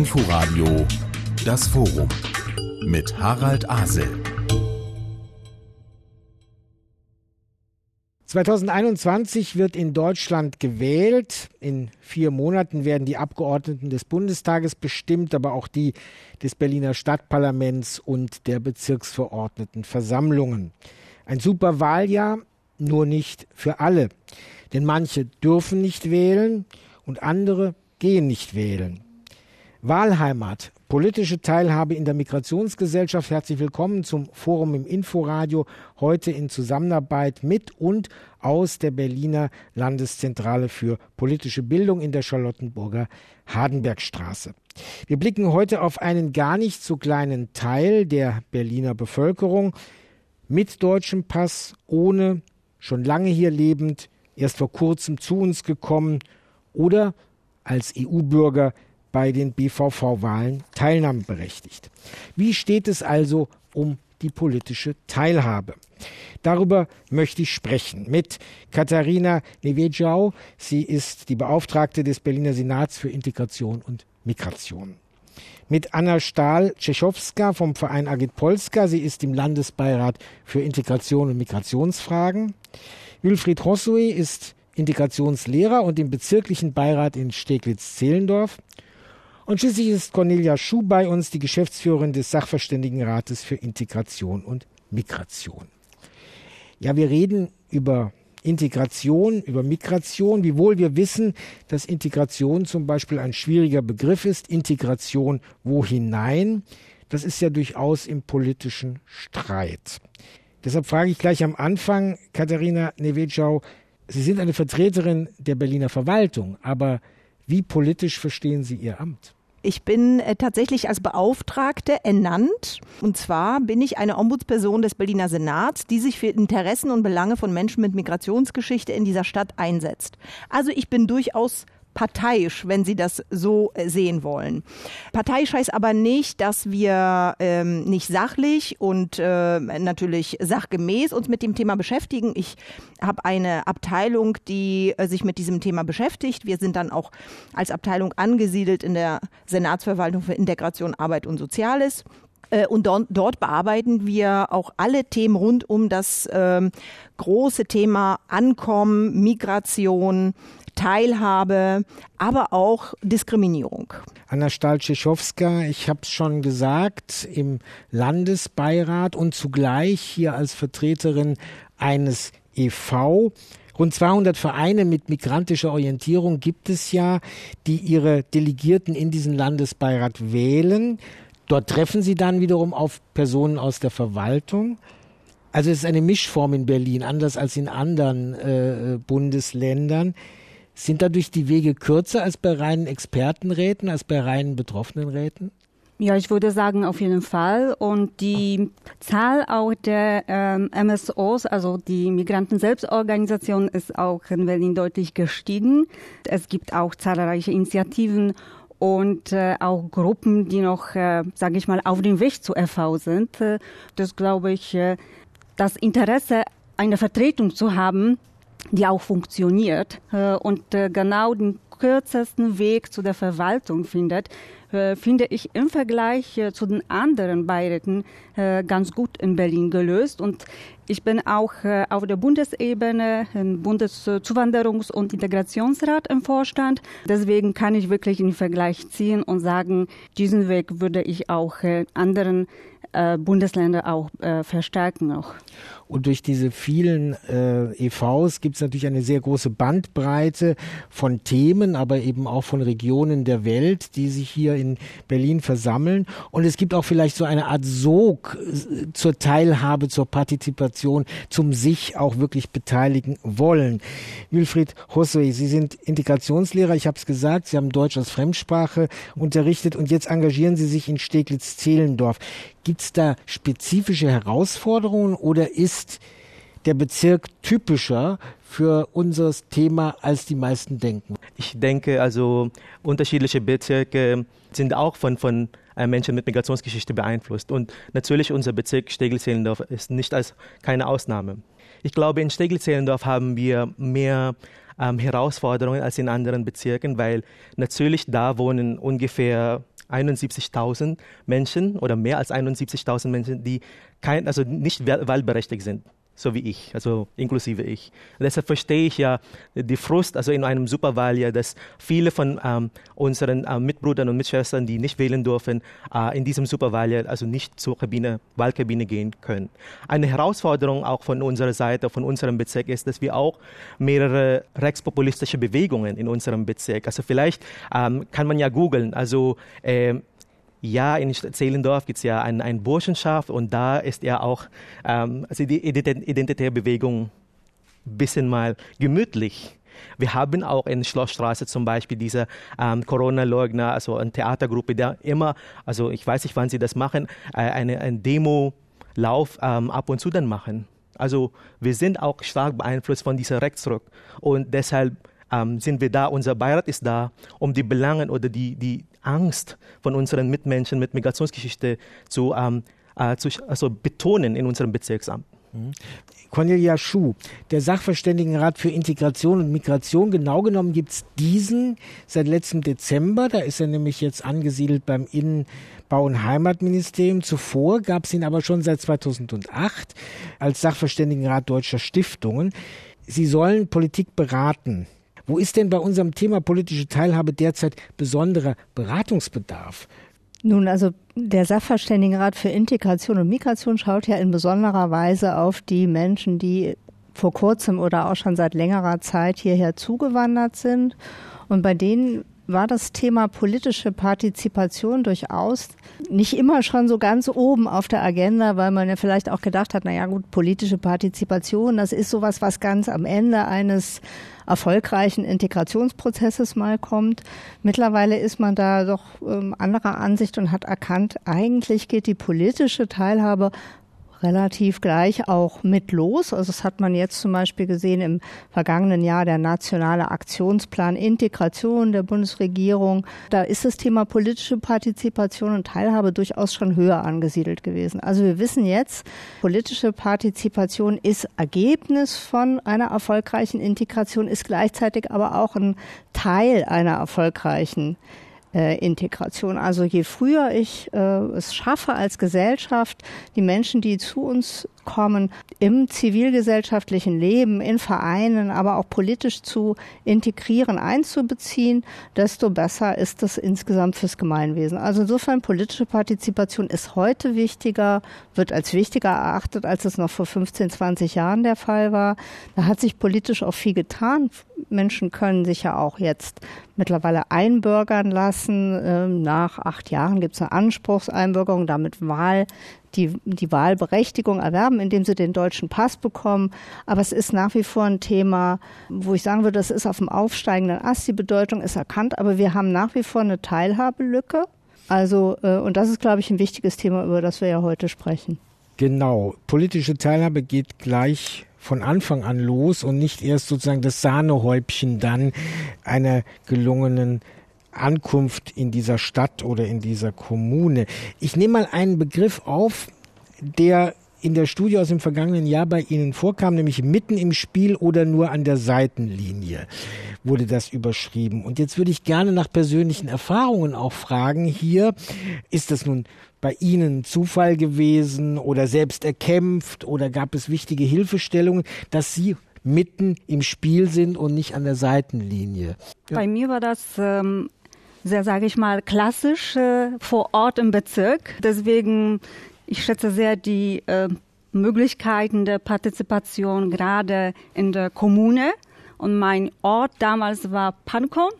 Inforadio Das Forum mit Harald Asel. 2021 wird in Deutschland gewählt. In vier Monaten werden die Abgeordneten des Bundestages bestimmt, aber auch die des Berliner Stadtparlaments und der Bezirksverordnetenversammlungen. Ein super Wahljahr, nur nicht für alle. Denn manche dürfen nicht wählen und andere gehen nicht wählen. Wahlheimat, politische Teilhabe in der Migrationsgesellschaft. Herzlich willkommen zum Forum im Inforadio, heute in Zusammenarbeit mit und aus der Berliner Landeszentrale für politische Bildung in der Charlottenburger Hardenbergstraße. Wir blicken heute auf einen gar nicht so kleinen Teil der Berliner Bevölkerung mit deutschem Pass, ohne, schon lange hier lebend, erst vor kurzem zu uns gekommen oder als EU-Bürger bei den BVV-Wahlen teilnahmeberechtigt. Wie steht es also um die politische Teilhabe? Darüber möchte ich sprechen mit Katharina Nevedjau. Sie ist die Beauftragte des Berliner Senats für Integration und Migration. Mit Anna Stahl-Tschechowska vom Verein Agit Polska. Sie ist im Landesbeirat für Integration und Migrationsfragen. Wilfried Hossui ist Integrationslehrer und im bezirklichen Beirat in Steglitz-Zehlendorf. Und schließlich ist Cornelia Schuh bei uns, die Geschäftsführerin des Sachverständigenrates für Integration und Migration. Ja, wir reden über Integration, über Migration, wiewohl wir wissen, dass Integration zum Beispiel ein schwieriger Begriff ist. Integration wo hinein? Das ist ja durchaus im politischen Streit. Deshalb frage ich gleich am Anfang, Katharina Nevedschau, Sie sind eine Vertreterin der Berliner Verwaltung, aber wie politisch verstehen Sie Ihr Amt? Ich bin äh, tatsächlich als Beauftragte ernannt. Und zwar bin ich eine Ombudsperson des Berliner Senats, die sich für Interessen und Belange von Menschen mit Migrationsgeschichte in dieser Stadt einsetzt. Also ich bin durchaus parteiisch, wenn Sie das so äh, sehen wollen. Parteiisch heißt aber nicht, dass wir ähm, nicht sachlich und äh, natürlich sachgemäß uns mit dem Thema beschäftigen. Ich habe eine Abteilung, die äh, sich mit diesem Thema beschäftigt. Wir sind dann auch als Abteilung angesiedelt in der Senatsverwaltung für Integration, Arbeit und Soziales. Äh, und dort, bearbeiten wir auch alle Themen rund um das ähm, große Thema Ankommen, Migration, Teilhabe, aber auch Diskriminierung. Anna Stahl-Tschechowska, ich habe es schon gesagt, im Landesbeirat und zugleich hier als Vertreterin eines EV. Rund 200 Vereine mit migrantischer Orientierung gibt es ja, die ihre Delegierten in diesen Landesbeirat wählen. Dort treffen sie dann wiederum auf Personen aus der Verwaltung. Also es ist eine Mischform in Berlin, anders als in anderen äh, Bundesländern. Sind dadurch die Wege kürzer als bei reinen Expertenräten, als bei reinen Betroffenenräten? Ja, ich würde sagen, auf jeden Fall. Und die Zahl auch der ähm, MSOs, also die Migranten-Selbstorganisation, ist auch in Berlin deutlich gestiegen. Es gibt auch zahlreiche Initiativen und äh, auch Gruppen, die noch, äh, sage ich mal, auf dem Weg zu FV sind. Äh, das glaube ich, äh, das Interesse, eine Vertretung zu haben, die auch funktioniert äh, und äh, genau den kürzesten Weg zu der Verwaltung findet, äh, finde ich im Vergleich zu den anderen Beiräten ganz gut in Berlin gelöst. Und ich bin auch auf der Bundesebene im Bundeszuwanderungs- und Integrationsrat im Vorstand. Deswegen kann ich wirklich einen Vergleich ziehen und sagen, diesen Weg würde ich auch anderen Bundesländer auch verstärken noch. Und durch diese vielen äh, EVs gibt es natürlich eine sehr große Bandbreite von Themen, aber eben auch von Regionen der Welt, die sich hier in Berlin versammeln. Und es gibt auch vielleicht so eine Art Sog äh, zur Teilhabe, zur Partizipation, zum sich auch wirklich beteiligen wollen. Wilfried Hossoi, Sie sind Integrationslehrer, ich habe es gesagt, Sie haben Deutsch als Fremdsprache unterrichtet und jetzt engagieren Sie sich in Steglitz-Zehlendorf. Gibt es da spezifische Herausforderungen oder ist der Bezirk typischer für unser Thema, als die meisten denken? Ich denke, also unterschiedliche Bezirke sind auch von, von äh, Menschen mit Migrationsgeschichte beeinflusst. Und natürlich unser Bezirk Steglitz-Zehlendorf ist nicht als keine Ausnahme. Ich glaube, in Steglitz-Zehlendorf haben wir mehr ähm, Herausforderungen als in anderen Bezirken, weil natürlich da wohnen ungefähr 71.000 Menschen oder mehr als 71.000 Menschen, die kein, also nicht wahlberechtigt sind so wie ich, also inklusive ich. Und deshalb verstehe ich ja die Frust, also in einem Superwahljahr, dass viele von ähm, unseren äh, Mitbrüdern und Mitschwestern, die nicht wählen dürfen, äh, in diesem Superwahljahr also nicht zur Kabine, Wahlkabine gehen können. Eine Herausforderung auch von unserer Seite, von unserem Bezirk ist, dass wir auch mehrere rechtspopulistische Bewegungen in unserem Bezirk, also vielleicht ähm, kann man ja googeln, also äh, ja, in Zehlendorf gibt es ja eine ein Burschenschaft und da ist ja auch ähm, also die identitäre Bewegung ein bisschen mal gemütlich. Wir haben auch in Schlossstraße zum Beispiel diese ähm, Corona-Leugner, also eine Theatergruppe, der immer, also ich weiß nicht, wann sie das machen, äh, eine, ein Demo-Lauf ähm, ab und zu dann machen. Also wir sind auch stark beeinflusst von dieser Rechtsruck und deshalb ähm, sind wir da, unser Beirat ist da, um die Belangen oder die, die Angst von unseren Mitmenschen mit Migrationsgeschichte zu, ähm, äh, zu also betonen in unserem Bezirksamt. Mhm. Cornelia Schuh, der Sachverständigenrat für Integration und Migration. Genau genommen gibt es diesen seit letztem Dezember. Da ist er nämlich jetzt angesiedelt beim Innenbau- und Heimatministerium. Zuvor gab es ihn aber schon seit 2008 als Sachverständigenrat deutscher Stiftungen. Sie sollen Politik beraten. Wo ist denn bei unserem Thema politische Teilhabe derzeit besonderer Beratungsbedarf? Nun, also der Sachverständigenrat für Integration und Migration schaut ja in besonderer Weise auf die Menschen, die vor kurzem oder auch schon seit längerer Zeit hierher zugewandert sind. Und bei denen war das Thema politische Partizipation durchaus nicht immer schon so ganz oben auf der Agenda, weil man ja vielleicht auch gedacht hat, na ja gut, politische Partizipation, das ist sowas, was ganz am Ende eines erfolgreichen Integrationsprozesses mal kommt. Mittlerweile ist man da doch ähm, anderer Ansicht und hat erkannt, eigentlich geht die politische Teilhabe relativ gleich auch mit los. Also das hat man jetzt zum Beispiel gesehen im vergangenen Jahr der nationale Aktionsplan Integration der Bundesregierung. Da ist das Thema politische Partizipation und Teilhabe durchaus schon höher angesiedelt gewesen. Also wir wissen jetzt, politische Partizipation ist Ergebnis von einer erfolgreichen Integration, ist gleichzeitig aber auch ein Teil einer erfolgreichen äh, Integration. Also je früher ich äh, es schaffe als Gesellschaft, die Menschen, die zu uns kommen, im zivilgesellschaftlichen Leben, in Vereinen, aber auch politisch zu integrieren, einzubeziehen, desto besser ist das insgesamt fürs Gemeinwesen. Also insofern politische Partizipation ist heute wichtiger, wird als wichtiger erachtet, als es noch vor 15, 20 Jahren der Fall war. Da hat sich politisch auch viel getan. Menschen können sich ja auch jetzt mittlerweile einbürgern lassen. Ähm, nach acht Jahren gibt es eine Anspruchseinbürgerung, damit Wahl die, die Wahlberechtigung erwerben, indem sie den deutschen Pass bekommen. Aber es ist nach wie vor ein Thema, wo ich sagen würde, das ist auf dem aufsteigenden Ast. Die Bedeutung ist erkannt, aber wir haben nach wie vor eine Teilhabelücke. Also, äh, und das ist, glaube ich, ein wichtiges Thema, über das wir ja heute sprechen. Genau. Politische Teilhabe geht gleich von Anfang an los und nicht erst sozusagen das Sahnehäubchen dann einer gelungenen Ankunft in dieser Stadt oder in dieser Kommune. Ich nehme mal einen Begriff auf, der in der Studie aus dem vergangenen Jahr bei Ihnen vorkam, nämlich mitten im Spiel oder nur an der Seitenlinie wurde das überschrieben. Und jetzt würde ich gerne nach persönlichen Erfahrungen auch fragen hier, ist das nun bei Ihnen Zufall gewesen oder selbst erkämpft oder gab es wichtige Hilfestellungen, dass Sie mitten im Spiel sind und nicht an der Seitenlinie? Ja. Bei mir war das ähm, sehr, sage ich mal, klassisch äh, vor Ort im Bezirk. Deswegen, ich schätze sehr die äh, Möglichkeiten der Partizipation gerade in der Kommune. Und mein Ort damals war Pankow.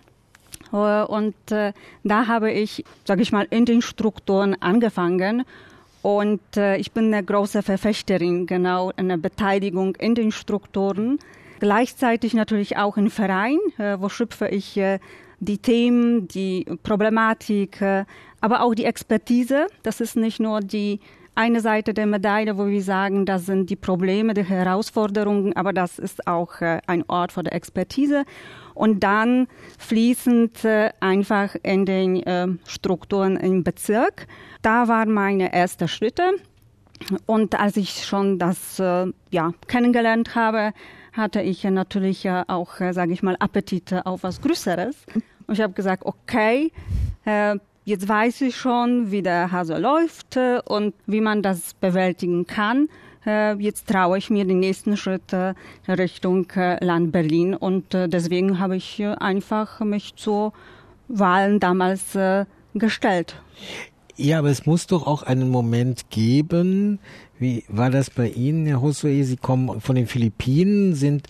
Äh, und äh, da habe ich, sage ich mal, in den Strukturen angefangen. Und äh, ich bin eine große Verfechterin genau einer Beteiligung in den Strukturen. Gleichzeitig natürlich auch im Verein, wo schöpfe ich die Themen, die Problematik, äh, aber auch die Expertise. Das ist nicht nur die eine Seite der Medaille, wo wir sagen, das sind die Probleme, die Herausforderungen, aber das ist auch äh, ein Ort für die Expertise. Und dann fließend äh, einfach in den Strukturen im Bezirk. Da waren meine ersten Schritte. Und als ich schon das ja, kennengelernt habe, hatte ich natürlich auch, sage ich mal, Appetite auf was Größeres. Und ich habe gesagt, okay, äh, jetzt weiß ich schon, wie der Hase läuft äh, und wie man das bewältigen kann. Äh, jetzt traue ich mir die nächsten Schritte Richtung äh, Land Berlin und deswegen habe ich einfach mich zu Wahlen damals gestellt. Ja, aber es muss doch auch einen Moment geben, wie war das bei Ihnen, Herr Josue? Sie kommen von den Philippinen, sind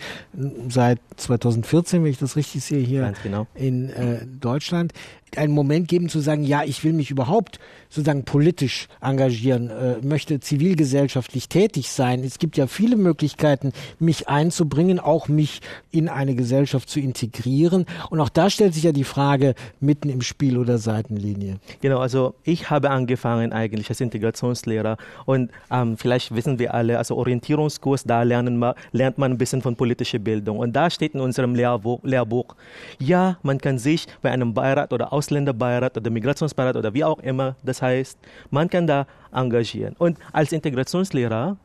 seit 2014, wenn ich das richtig sehe, hier genau. in äh, Deutschland einen Moment geben zu sagen, ja, ich will mich überhaupt sozusagen politisch engagieren, äh, möchte zivilgesellschaftlich tätig sein. Es gibt ja viele Möglichkeiten, mich einzubringen, auch mich in eine Gesellschaft zu integrieren. Und auch da stellt sich ja die Frage, mitten im Spiel oder Seitenlinie. Genau, also ich habe angefangen eigentlich als Integrationslehrer und ähm, vielleicht wissen wir alle, also Orientierungskurs, da lernen wir, lernt man ein bisschen von politischer Bildung. Und da steht in unserem Lehrbuch, Lehrbuch ja, man kann sich bei einem Beirat oder Ausländerbeirat oder Migrationsbeirat oder wie auch immer das heißt, man kann da engagieren. Und als Integrationslehrer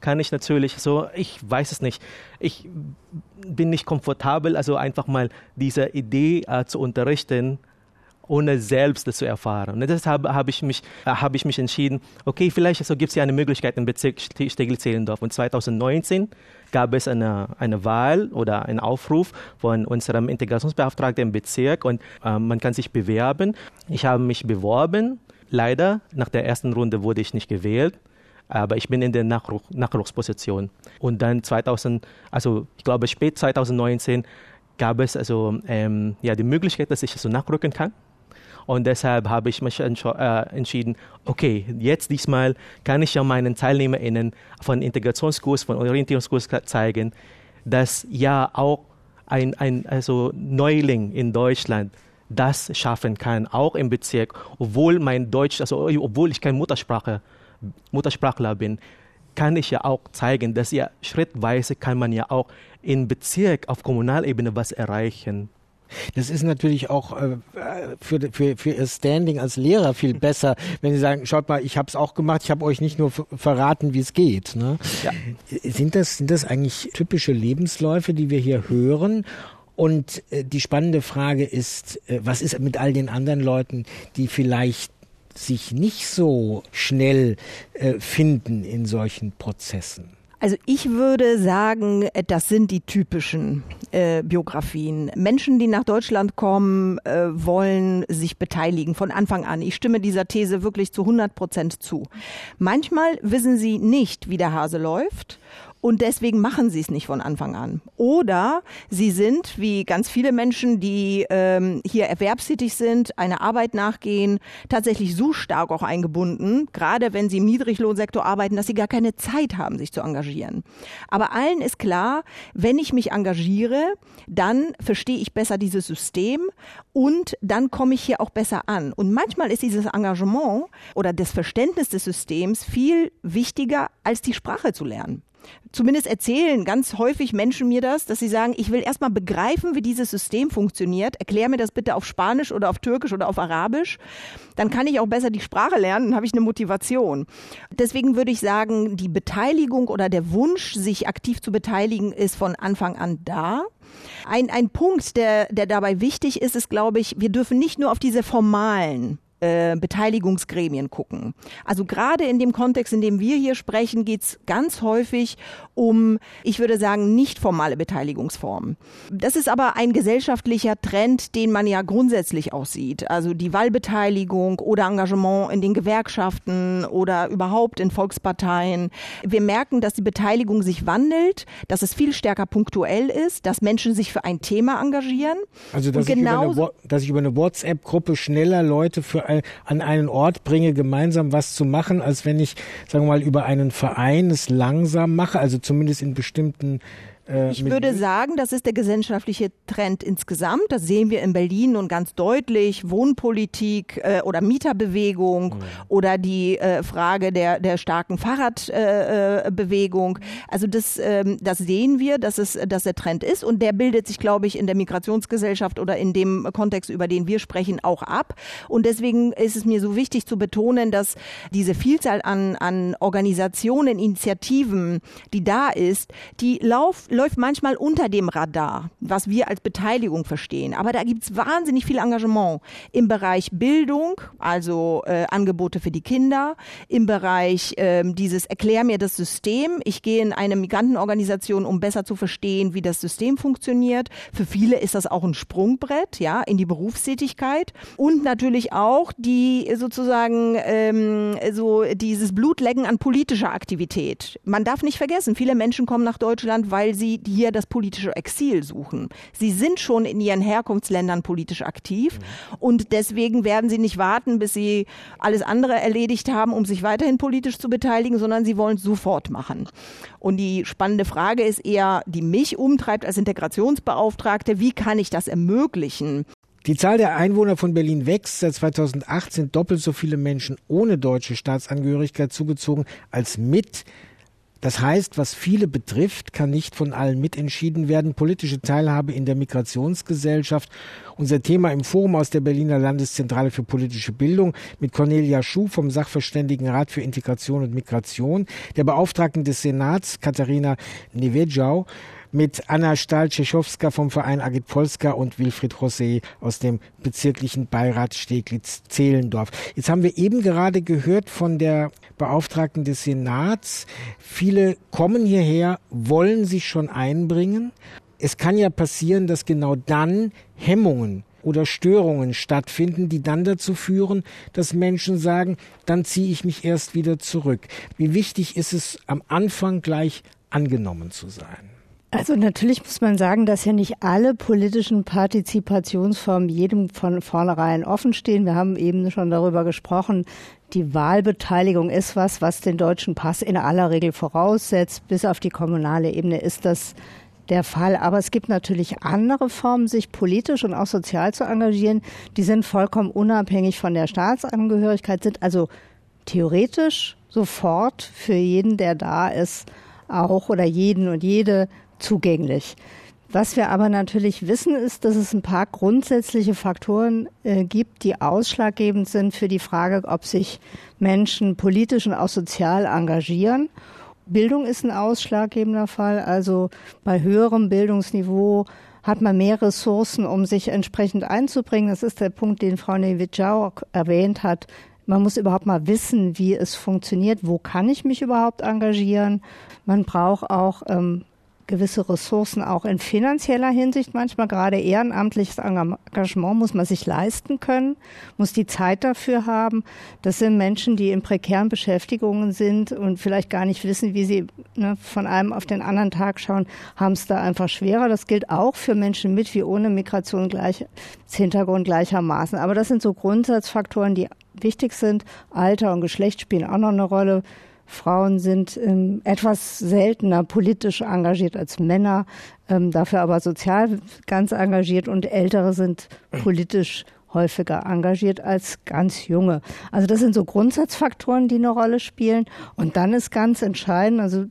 kann ich natürlich so, ich weiß es nicht, ich bin nicht komfortabel, also einfach mal diese Idee äh, zu unterrichten, ohne selbst das zu erfahren. Und deshalb habe ich mich, äh, ich mich entschieden, okay, vielleicht also gibt es ja eine Möglichkeit im Bezirk Steglitz-Zehlendorf. Und 2019 gab es eine, eine Wahl oder einen Aufruf von unserem Integrationsbeauftragten im Bezirk und äh, man kann sich bewerben. Ich habe mich beworben. Leider, nach der ersten Runde wurde ich nicht gewählt aber ich bin in der Nachruch, Nachwuchsposition. Und dann 2000, also ich glaube spät 2019 gab es also ähm, ja die Möglichkeit, dass ich so nachrücken kann. Und deshalb habe ich mich äh, entschieden, okay, jetzt diesmal kann ich ja meinen TeilnehmerInnen von Integrationskurs, von Orientierungskurs zeigen, dass ja auch ein, ein also Neuling in Deutschland das schaffen kann, auch im Bezirk, obwohl mein Deutsch, also obwohl ich keine Muttersprache, Muttersprachler bin, kann ich ja auch zeigen, dass ja schrittweise kann man ja auch im Bezirk auf Kommunalebene was erreichen. Das ist natürlich auch äh, für, für, für Ihr Standing als Lehrer viel besser, wenn Sie sagen, schaut mal, ich habe es auch gemacht, ich habe euch nicht nur verraten, wie es geht. Ne? Ja. Sind, das, sind das eigentlich typische Lebensläufe, die wir hier hören? Und äh, die spannende Frage ist, äh, was ist mit all den anderen Leuten, die vielleicht sich nicht so schnell äh, finden in solchen Prozessen? Also ich würde sagen, das sind die typischen äh, Biografien. Menschen, die nach Deutschland kommen, äh, wollen sich beteiligen von Anfang an. Ich stimme dieser These wirklich zu 100 Prozent zu. Manchmal wissen sie nicht, wie der Hase läuft und deswegen machen sie es nicht von Anfang an. Oder sie sind, wie ganz viele Menschen, die ähm, hier erwerbstätig sind, einer Arbeit nachgehen, tatsächlich so stark auch eingebunden, gerade wenn sie im Niedriglohnsektor arbeiten, dass sie gar keine Zeit haben, sich zu engagieren. Aber allen ist klar, wenn ich mich engagiere, dann verstehe ich besser dieses System und dann komme ich hier auch besser an. Und manchmal ist dieses Engagement oder das Verständnis des Systems viel wichtiger, als die Sprache zu lernen. Zumindest erzählen ganz häufig Menschen mir das, dass sie sagen, ich will erstmal begreifen, wie dieses System funktioniert. Erklär mir das bitte auf Spanisch oder auf Türkisch oder auf Arabisch. Dann kann ich auch besser die Sprache lernen, dann habe ich eine Motivation. Deswegen würde ich sagen, die Beteiligung oder der Wunsch, sich aktiv zu beteiligen, ist von Anfang an da. Ein, ein Punkt, der, der dabei wichtig ist, ist, glaube ich, wir dürfen nicht nur auf diese formalen äh, Beteiligungsgremien gucken. Also gerade in dem Kontext, in dem wir hier sprechen, geht es ganz häufig um, ich würde sagen, nicht formale Beteiligungsformen. Das ist aber ein gesellschaftlicher Trend, den man ja grundsätzlich auch sieht. Also die Wahlbeteiligung oder Engagement in den Gewerkschaften oder überhaupt in Volksparteien. Wir merken, dass die Beteiligung sich wandelt, dass es viel stärker punktuell ist, dass Menschen sich für ein Thema engagieren. Also dass, ich, über eine, dass ich über eine WhatsApp-Gruppe schneller Leute für an einen Ort bringe, gemeinsam was zu machen, als wenn ich, sagen wir mal, über einen Verein es langsam mache, also zumindest in bestimmten äh, ich würde sagen, das ist der gesellschaftliche Trend insgesamt. Das sehen wir in Berlin nun ganz deutlich. Wohnpolitik äh, oder Mieterbewegung mhm. oder die äh, Frage der, der starken Fahrradbewegung. Äh, äh also das, ähm, das sehen wir, dass, es, dass der Trend ist und der bildet sich, glaube ich, in der Migrationsgesellschaft oder in dem Kontext, über den wir sprechen, auch ab. Und deswegen ist es mir so wichtig zu betonen, dass diese Vielzahl an, an Organisationen, Initiativen, die da ist, die laufen läuft manchmal unter dem Radar, was wir als Beteiligung verstehen. Aber da gibt es wahnsinnig viel Engagement im Bereich Bildung, also äh, Angebote für die Kinder, im Bereich äh, dieses Erklär mir das System. Ich gehe in eine Migrantenorganisation, um besser zu verstehen, wie das System funktioniert. Für viele ist das auch ein Sprungbrett, ja, in die Berufstätigkeit und natürlich auch die sozusagen ähm, so dieses Blutlecken an politischer Aktivität. Man darf nicht vergessen, viele Menschen kommen nach Deutschland, weil sie hier das politische Exil suchen. Sie sind schon in ihren Herkunftsländern politisch aktiv mhm. und deswegen werden sie nicht warten, bis sie alles andere erledigt haben, um sich weiterhin politisch zu beteiligen, sondern sie wollen es sofort machen. Und die spannende Frage ist eher, die mich umtreibt als Integrationsbeauftragte, wie kann ich das ermöglichen? Die Zahl der Einwohner von Berlin wächst. Seit 2008 sind doppelt so viele Menschen ohne deutsche Staatsangehörigkeit zugezogen als mit. Das heißt, was viele betrifft, kann nicht von allen mitentschieden werden. Politische Teilhabe in der Migrationsgesellschaft. Unser Thema im Forum aus der Berliner Landeszentrale für politische Bildung mit Cornelia Schuh vom Sachverständigenrat für Integration und Migration, der Beauftragten des Senats Katharina Nevedjau, mit Anna Stahl-Tschechowska vom Verein Agit Polska und Wilfried José aus dem bezirklichen Beirat Steglitz-Zehlendorf. Jetzt haben wir eben gerade gehört von der Beauftragten des Senats, viele kommen hierher, wollen sich schon einbringen. Es kann ja passieren, dass genau dann Hemmungen oder Störungen stattfinden, die dann dazu führen, dass Menschen sagen, dann ziehe ich mich erst wieder zurück. Wie wichtig ist es, am Anfang gleich angenommen zu sein? Also natürlich muss man sagen, dass ja nicht alle politischen Partizipationsformen jedem von vornherein offen stehen. Wir haben eben schon darüber gesprochen. Die Wahlbeteiligung ist was, was den deutschen Pass in aller Regel voraussetzt. Bis auf die kommunale Ebene ist das der Fall. Aber es gibt natürlich andere Formen, sich politisch und auch sozial zu engagieren. Die sind vollkommen unabhängig von der Staatsangehörigkeit, sind also theoretisch sofort für jeden, der da ist, auch oder jeden und jede zugänglich. Was wir aber natürlich wissen, ist, dass es ein paar grundsätzliche Faktoren äh, gibt, die ausschlaggebend sind für die Frage, ob sich Menschen politisch und auch sozial engagieren. Bildung ist ein ausschlaggebender Fall. Also bei höherem Bildungsniveau hat man mehr Ressourcen, um sich entsprechend einzubringen. Das ist der Punkt, den Frau Nevitschau erwähnt hat. Man muss überhaupt mal wissen, wie es funktioniert. Wo kann ich mich überhaupt engagieren? Man braucht auch ähm, gewisse Ressourcen auch in finanzieller Hinsicht manchmal. Gerade ehrenamtliches Engagement muss man sich leisten können, muss die Zeit dafür haben. Das sind Menschen, die in prekären Beschäftigungen sind und vielleicht gar nicht wissen, wie sie ne, von einem auf den anderen Tag schauen, haben es da einfach schwerer. Das gilt auch für Menschen mit wie ohne Migration gleich, Hintergrund gleichermaßen. Aber das sind so Grundsatzfaktoren, die wichtig sind. Alter und Geschlecht spielen auch noch eine Rolle. Frauen sind ähm, etwas seltener politisch engagiert als Männer, ähm, dafür aber sozial ganz engagiert und Ältere sind politisch häufiger engagiert als ganz junge. Also das sind so Grundsatzfaktoren, die eine Rolle spielen. Und dann ist ganz entscheidend, also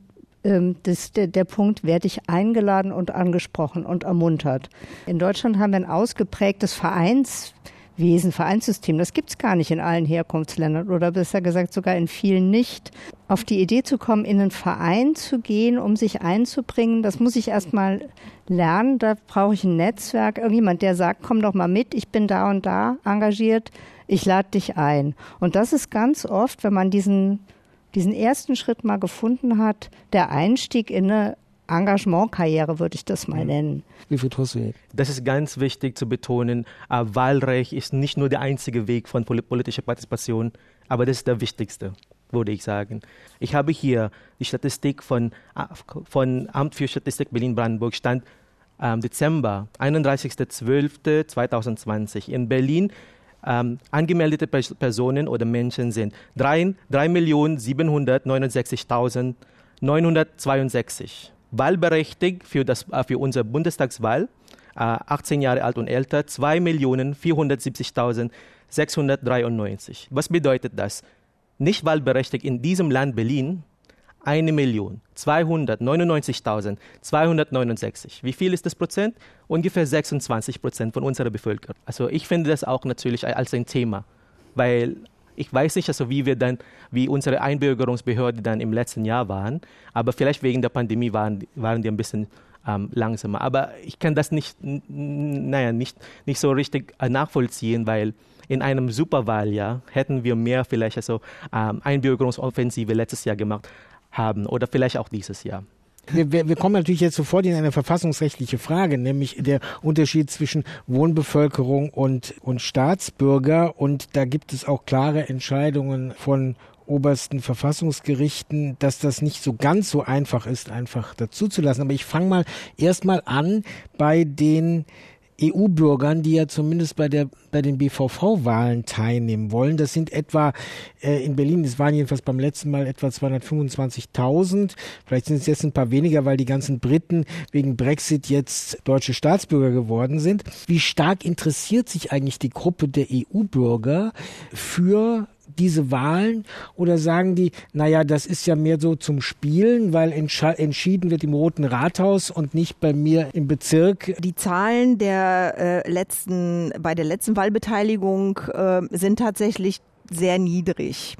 ähm, das, der, der Punkt, werde ich eingeladen und angesprochen und ermuntert. In Deutschland haben wir ein ausgeprägtes Vereins Wesen, Vereinssystem. Das gibt es gar nicht in allen Herkunftsländern oder besser gesagt sogar in vielen nicht. Auf die Idee zu kommen, in einen Verein zu gehen, um sich einzubringen, das muss ich erst mal lernen. Da brauche ich ein Netzwerk, irgendjemand, der sagt, komm doch mal mit, ich bin da und da engagiert, ich lade dich ein. Und das ist ganz oft, wenn man diesen diesen ersten Schritt mal gefunden hat, der Einstieg in eine Engagementkarriere, würde ich das mal mhm. nennen. Wie viel tust du Das ist ganz wichtig zu betonen. Äh, Wahlrecht ist nicht nur der einzige Weg von politischer Partizipation, aber das ist der wichtigste, würde ich sagen. Ich habe hier die Statistik von, äh, von Amt für Statistik Berlin-Brandenburg, Stand ähm, Dezember, 31.12.2020. In Berlin ähm, angemeldete Personen oder Menschen sind 3.769.962 wahlberechtigt für, das, äh, für unsere Bundestagswahl, 18 äh, Jahre alt und älter, 2.470.693. Was bedeutet das? Nicht wahlberechtigt in diesem Land Berlin 1.299.269. Wie viel ist das Prozent? Ungefähr 26 Prozent von unserer Bevölkerung. Also ich finde das auch natürlich als ein Thema, weil ich weiß nicht, also wie wir dann, wie unsere Einbürgerungsbehörde dann im letzten Jahr waren, aber vielleicht wegen der Pandemie waren, waren die ein bisschen ähm, langsamer. Aber ich kann das nicht, naja, nicht, nicht so richtig äh, nachvollziehen, weil in einem Superwahljahr hätten wir mehr vielleicht also ähm, Einbürgerungsoffensive letztes Jahr gemacht haben oder vielleicht auch dieses Jahr. Wir, wir, kommen natürlich jetzt sofort in eine verfassungsrechtliche Frage, nämlich der Unterschied zwischen Wohnbevölkerung und, und Staatsbürger. Und da gibt es auch klare Entscheidungen von obersten Verfassungsgerichten, dass das nicht so ganz so einfach ist, einfach dazuzulassen. Aber ich fange mal erstmal an bei den EU-Bürgern, die ja zumindest bei der bei den BVV-Wahlen teilnehmen wollen. Das sind etwa äh, in Berlin, das waren jedenfalls beim letzten Mal etwa 225.000. Vielleicht sind es jetzt ein paar weniger, weil die ganzen Briten wegen Brexit jetzt deutsche Staatsbürger geworden sind. Wie stark interessiert sich eigentlich die Gruppe der EU-Bürger für diese Wahlen oder sagen die, naja, das ist ja mehr so zum Spielen, weil entschieden wird im Roten Rathaus und nicht bei mir im Bezirk? Die Zahlen der äh, letzten, bei der letzten Wahlbeteiligung äh, sind tatsächlich sehr niedrig.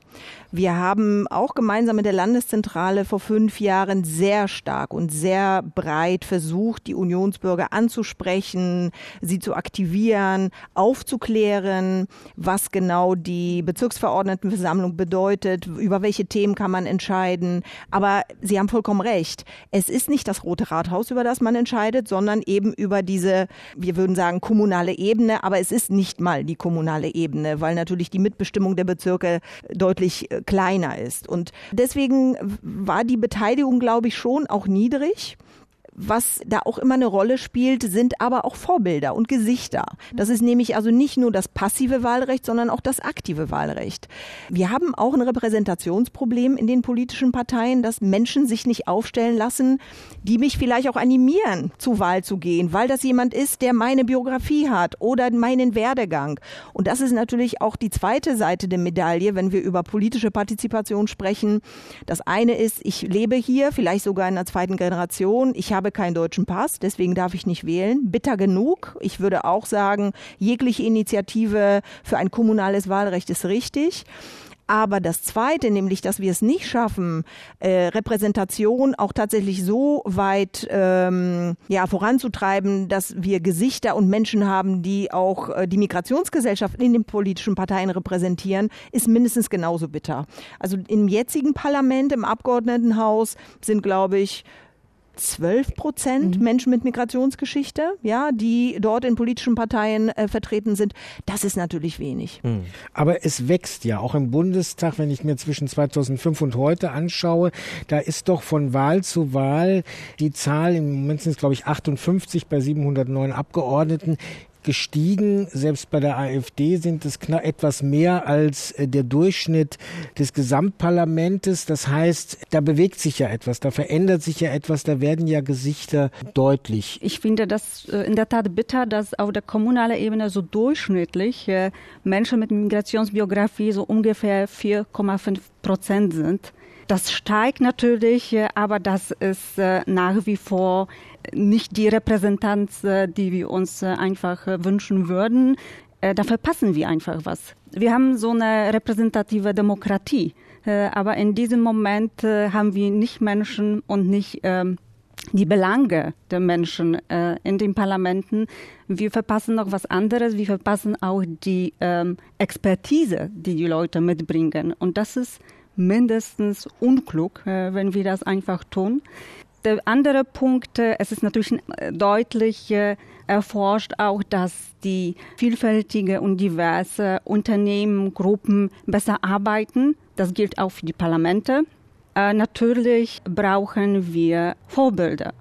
Wir haben auch gemeinsam mit der Landeszentrale vor fünf Jahren sehr stark und sehr breit versucht, die Unionsbürger anzusprechen, sie zu aktivieren, aufzuklären, was genau die Bezirksverordnetenversammlung bedeutet, über welche Themen kann man entscheiden. Aber Sie haben vollkommen recht. Es ist nicht das Rote Rathaus, über das man entscheidet, sondern eben über diese, wir würden sagen, kommunale Ebene. Aber es ist nicht mal die kommunale Ebene, weil natürlich die Mitbestimmung der Bezirke deutlich äh, kleiner ist. Und deswegen war die Beteiligung, glaube ich, schon auch niedrig. Was da auch immer eine Rolle spielt, sind aber auch Vorbilder und Gesichter. Das ist nämlich also nicht nur das passive Wahlrecht, sondern auch das aktive Wahlrecht. Wir haben auch ein Repräsentationsproblem in den politischen Parteien, dass Menschen sich nicht aufstellen lassen, die mich vielleicht auch animieren, zur Wahl zu gehen, weil das jemand ist, der meine Biografie hat oder meinen Werdegang. Und das ist natürlich auch die zweite Seite der Medaille, wenn wir über politische Partizipation sprechen. Das eine ist, ich lebe hier, vielleicht sogar in der zweiten Generation. Ich habe habe keinen deutschen Pass, deswegen darf ich nicht wählen. Bitter genug. Ich würde auch sagen, jegliche Initiative für ein kommunales Wahlrecht ist richtig. Aber das Zweite, nämlich, dass wir es nicht schaffen, äh, Repräsentation auch tatsächlich so weit ähm, ja, voranzutreiben, dass wir Gesichter und Menschen haben, die auch äh, die Migrationsgesellschaft in den politischen Parteien repräsentieren, ist mindestens genauso bitter. Also im jetzigen Parlament, im Abgeordnetenhaus sind, glaube ich, 12 Prozent mhm. Menschen mit Migrationsgeschichte, ja, die dort in politischen Parteien äh, vertreten sind. Das ist natürlich wenig. Mhm. Aber es wächst ja auch im Bundestag, wenn ich mir zwischen 2005 und heute anschaue, da ist doch von Wahl zu Wahl die Zahl, im Moment sind es glaube ich 58 bei 709 Abgeordneten, gestiegen. Selbst bei der AfD sind es etwas mehr als äh, der Durchschnitt des Gesamtparlamentes. Das heißt, da bewegt sich ja etwas, da verändert sich ja etwas, da werden ja Gesichter deutlich. Ich finde das äh, in der Tat bitter, dass auf der kommunalen Ebene so durchschnittlich äh, Menschen mit Migrationsbiografie so ungefähr 4,5 Prozent sind. Das steigt natürlich, aber das ist nach wie vor nicht die Repräsentanz, äh, die wir uns äh, einfach äh, wünschen würden. Da verpassen wir einfach was. Wir haben so eine repräsentative Demokratie, aber in diesem Moment haben wir nicht Menschen und nicht ähm, die Belange der Menschen in den Parlamenten. Wir verpassen noch was anderes. Wir verpassen auch die ähm, Expertise, die die Leute mitbringen. Und das ist mindestens unklug, wenn wir das einfach tun. Der andere Punkt, äh, es ist natürlich äh, deutlich äh, erforscht auch, dass die vielfältige und diverse Unternehmen, Gruppen besser arbeiten. Das gilt auch für die Parlamente. Natürlich brauchen wir Vorbilder.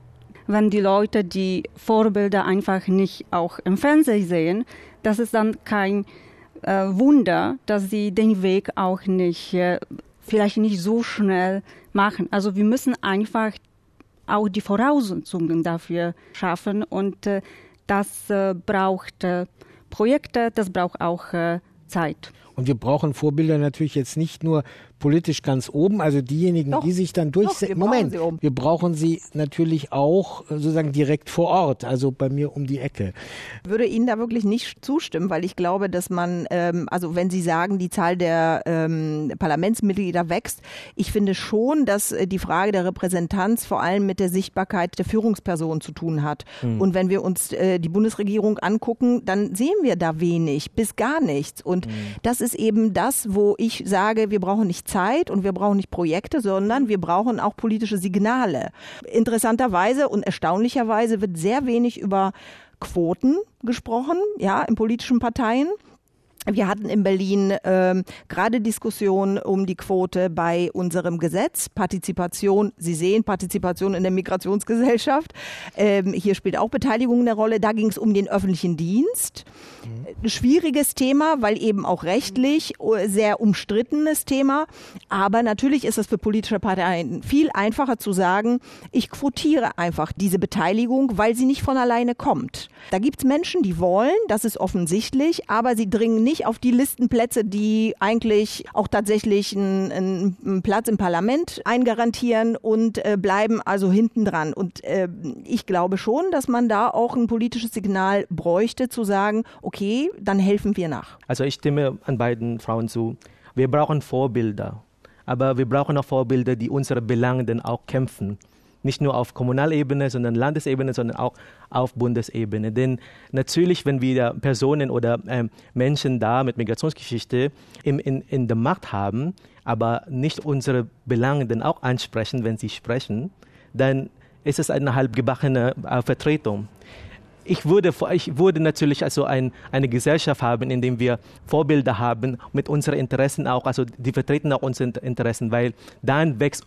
Wenn die Leute die Vorbilder einfach nicht auch im Fernsehen sehen, das ist dann kein Wunder, dass sie den Weg auch nicht, vielleicht nicht so schnell machen. Also wir müssen einfach auch die Voraussetzungen dafür schaffen. Und äh, das äh, braucht äh, Projekte, das braucht auch Zeit. Und wir brauchen Vorbilder natürlich jetzt nicht nur politisch ganz oben, also diejenigen, Doch, die sich dann durchsetzen. Moment, sie oben. wir brauchen sie natürlich auch äh, sozusagen direkt vor Ort, also bei mir um die Ecke. Ich würde Ihnen da wirklich nicht zustimmen, weil ich glaube, dass man, ähm, also wenn Sie sagen, die Zahl der ähm, Parlamentsmitglieder wächst, ich finde schon, dass äh, die Frage der Repräsentanz vor allem mit der Sichtbarkeit der Führungsperson zu tun hat. Hm. Und wenn wir uns äh, die Bundesregierung angucken, dann sehen wir da wenig bis gar nichts. Und Hm. das ist eben das, wo ich sage, wir brauchen nicht Zeit und wir brauchen nicht Projekte, sondern wir brauchen auch politische Signale. Interessanterweise und erstaunlicherweise wird sehr wenig über Quoten gesprochen, ja, in politischen Parteien. Wir hatten in Berlin ähm, gerade Diskussionen um die Quote bei unserem Gesetz, Partizipation. Sie sehen Partizipation in der Migrationsgesellschaft. Ähm, hier spielt auch Beteiligung eine Rolle. Da ging es um den öffentlichen Dienst. Ein schwieriges Thema, weil eben auch rechtlich äh, sehr umstrittenes Thema. Aber natürlich ist es für politische Parteien viel einfacher zu sagen, ich quotiere einfach diese Beteiligung, weil sie nicht von alleine kommt. Da gibt es Menschen, die wollen, das ist offensichtlich, aber sie dringen nicht auf die Listenplätze, die eigentlich auch tatsächlich einen, einen Platz im Parlament eingarantieren und äh, bleiben also hinten dran. Und äh, ich glaube schon, dass man da auch ein politisches Signal bräuchte, zu sagen, okay, dann helfen wir nach. Also ich stimme an beiden Frauen zu. Wir brauchen Vorbilder, aber wir brauchen auch Vorbilder, die unsere Belange dann auch kämpfen. Nicht nur auf Kommunalebene, sondern Landesebene, sondern auch auf Bundesebene. Denn natürlich, wenn wir Personen oder ähm, Menschen da mit Migrationsgeschichte im, in, in der Macht haben, aber nicht unsere Belange dann auch ansprechen, wenn sie sprechen, dann ist es eine halbgebackene äh, Vertretung ich würde, ich würde natürlich also ein, eine Gesellschaft haben, in der wir Vorbilder haben mit unseren Interessen auch, also die vertreten auch unsere Interessen, weil dann wächst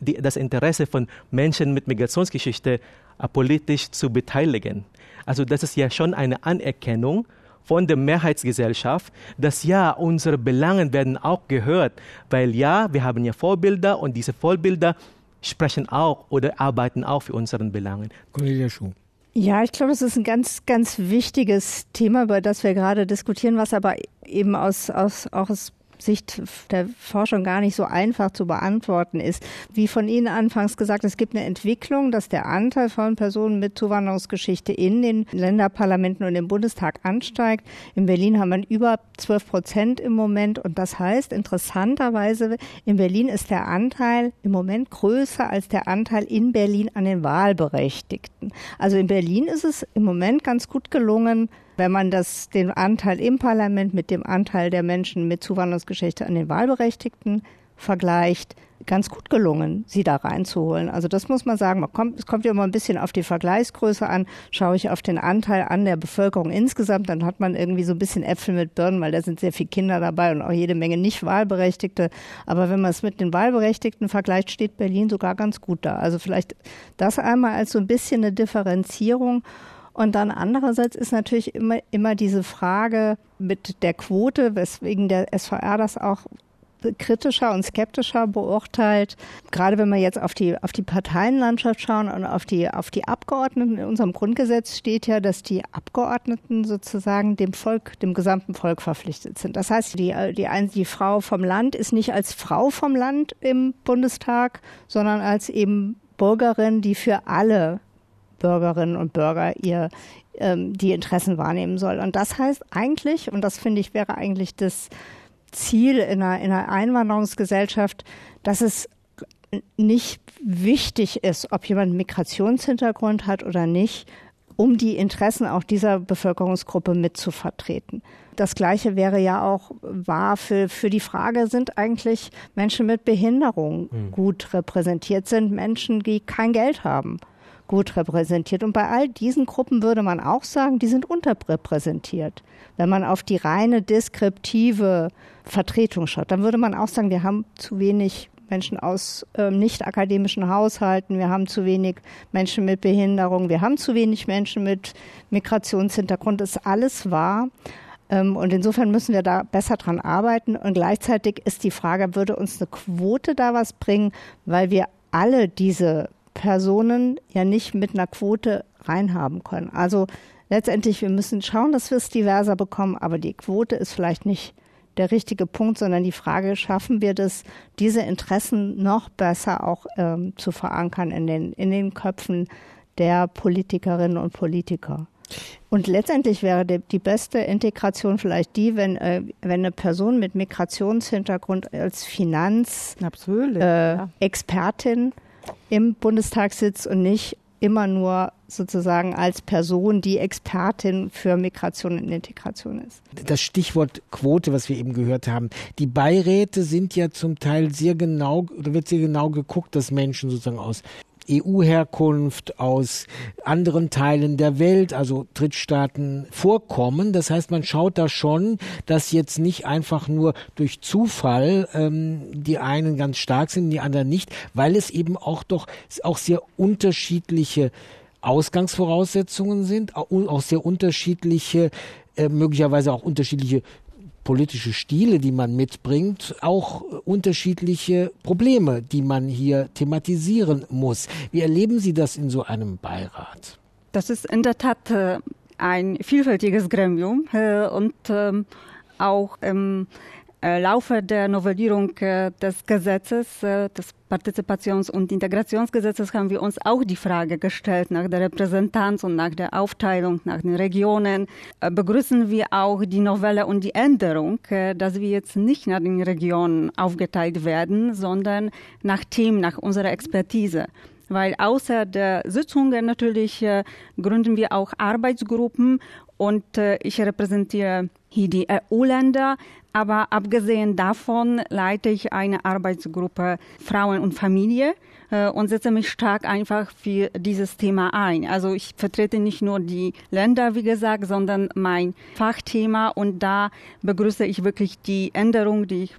die, das Interesse von Menschen mit Migrationsgeschichte äh, politisch zu beteiligen. Also das ist ja schon eine Anerkennung von der Mehrheitsgesellschaft, dass ja, unsere Belangen werden auch gehört, weil ja, wir haben ja Vorbilder und diese Vorbilder sprechen auch oder arbeiten auch für unsere Belangen. Ja, ich glaube, das ist ein ganz, ganz wichtiges Thema, über das wir gerade diskutieren, was aber eben aus, aus, auch aus Sicht der Forschung gar nicht so einfach zu beantworten ist. Wie von Ihnen anfangs gesagt, es gibt eine Entwicklung, dass der Anteil von Personen mit Zuwanderungsgeschichte in den Länderparlamenten und im Bundestag ansteigt. In Berlin haben wir über 12 Prozent im Moment und das heißt interessanterweise, in Berlin ist der Anteil im Moment größer als der Anteil in Berlin an den Wahlberechtigten. Also in Berlin ist es im Moment ganz gut gelungen, wenn man das, den Anteil im Parlament mit dem Anteil der Menschen mit Zuwanderungsgeschichte an den Wahlberechtigten vergleicht, ganz gut gelungen, sie da reinzuholen. Also das muss man sagen. Man kommt, es kommt ja immer ein bisschen auf die Vergleichsgröße an. Schaue ich auf den Anteil an der Bevölkerung insgesamt, dann hat man irgendwie so ein bisschen Äpfel mit Birnen, weil da sind sehr viele Kinder dabei und auch jede Menge nicht Wahlberechtigte. Aber wenn man es mit den Wahlberechtigten vergleicht, steht Berlin sogar ganz gut da. Also vielleicht das einmal als so ein bisschen eine Differenzierung. Und dann andererseits ist natürlich immer, immer diese Frage mit der Quote, weswegen der SVR das auch kritischer und skeptischer beurteilt. Gerade wenn wir jetzt auf die, auf die Parteienlandschaft schauen und auf die, auf die Abgeordneten. In unserem Grundgesetz steht ja, dass die Abgeordneten sozusagen dem Volk, dem gesamten Volk verpflichtet sind. Das heißt, die, die, die Frau vom Land ist nicht als Frau vom Land im Bundestag, sondern als eben Bürgerin, die für alle Bürgerinnen und Bürger ihr ähm, die Interessen wahrnehmen soll. Und das heißt eigentlich, und das finde ich wäre eigentlich das Ziel in einer, in einer Einwanderungsgesellschaft, dass es nicht wichtig ist, ob jemand Migrationshintergrund hat oder nicht, um die Interessen auch dieser Bevölkerungsgruppe mitzuvertreten. Das Gleiche wäre ja auch wahr für, für die Frage, sind eigentlich Menschen mit Behinderung mhm. gut repräsentiert, sind Menschen, die kein Geld haben gut repräsentiert. Und bei all diesen Gruppen würde man auch sagen, die sind unterrepräsentiert. Wenn man auf die reine deskriptive Vertretung schaut, dann würde man auch sagen, wir haben zu wenig Menschen aus äh, nicht akademischen Haushalten, wir haben zu wenig Menschen mit Behinderung, wir haben zu wenig Menschen mit Migrationshintergrund. Ist alles wahr. Ähm, und insofern müssen wir da besser dran arbeiten. Und gleichzeitig ist die Frage, würde uns eine Quote da was bringen, weil wir alle diese Personen ja nicht mit einer Quote reinhaben können. Also letztendlich, wir müssen schauen, dass wir es diverser bekommen, aber die Quote ist vielleicht nicht der richtige Punkt, sondern die Frage, schaffen wir das, diese Interessen noch besser auch ähm, zu verankern in den, in den Köpfen der Politikerinnen und Politiker. Und letztendlich wäre die, die beste Integration vielleicht die, wenn, äh, wenn eine Person mit Migrationshintergrund als Finanzexpertin äh, ja. Im Bundestag sitzt und nicht immer nur sozusagen als Person die Expertin für Migration und Integration ist. Das Stichwort Quote, was wir eben gehört haben. Die Beiräte sind ja zum Teil sehr genau, oder wird sehr genau geguckt, dass Menschen sozusagen aus EU-Herkunft, aus anderen Teilen der Welt, also Drittstaaten vorkommen. Das heißt, man schaut da schon, dass jetzt nicht einfach nur durch Zufall ähm, die einen ganz stark sind, die anderen nicht, weil es eben auch doch auch sehr unterschiedliche Ausgangsvoraussetzungen sind, auch sehr unterschiedliche, äh, möglicherweise auch unterschiedliche politische Stile, die man mitbringt, auch unterschiedliche Probleme, die man hier thematisieren muss. Wie erleben Sie das in so einem Beirat? Das ist in der Tat äh, ein vielfältiges Gremium äh, und ähm, auch im Laufe der Novellierung äh, des Gesetzes, äh, des Partizipations- und Integrationsgesetzes, haben wir uns auch die Frage gestellt nach der Repräsentanz und nach der Aufteilung nach den Regionen. Begrüßen wir auch die Novelle und die Änderung, dass wir jetzt nicht nach den Regionen aufgeteilt werden, sondern nach Themen, nach unserer Expertise weil außer der Sitzungen natürlich äh, gründen wir auch Arbeitsgruppen und äh, ich repräsentiere hier die EU-Länder, aber abgesehen davon leite ich eine Arbeitsgruppe Frauen und Familie äh, und setze mich stark einfach für dieses Thema ein. Also ich vertrete nicht nur die Länder, wie gesagt, sondern mein Fachthema und da begrüße ich wirklich die Änderung, die ich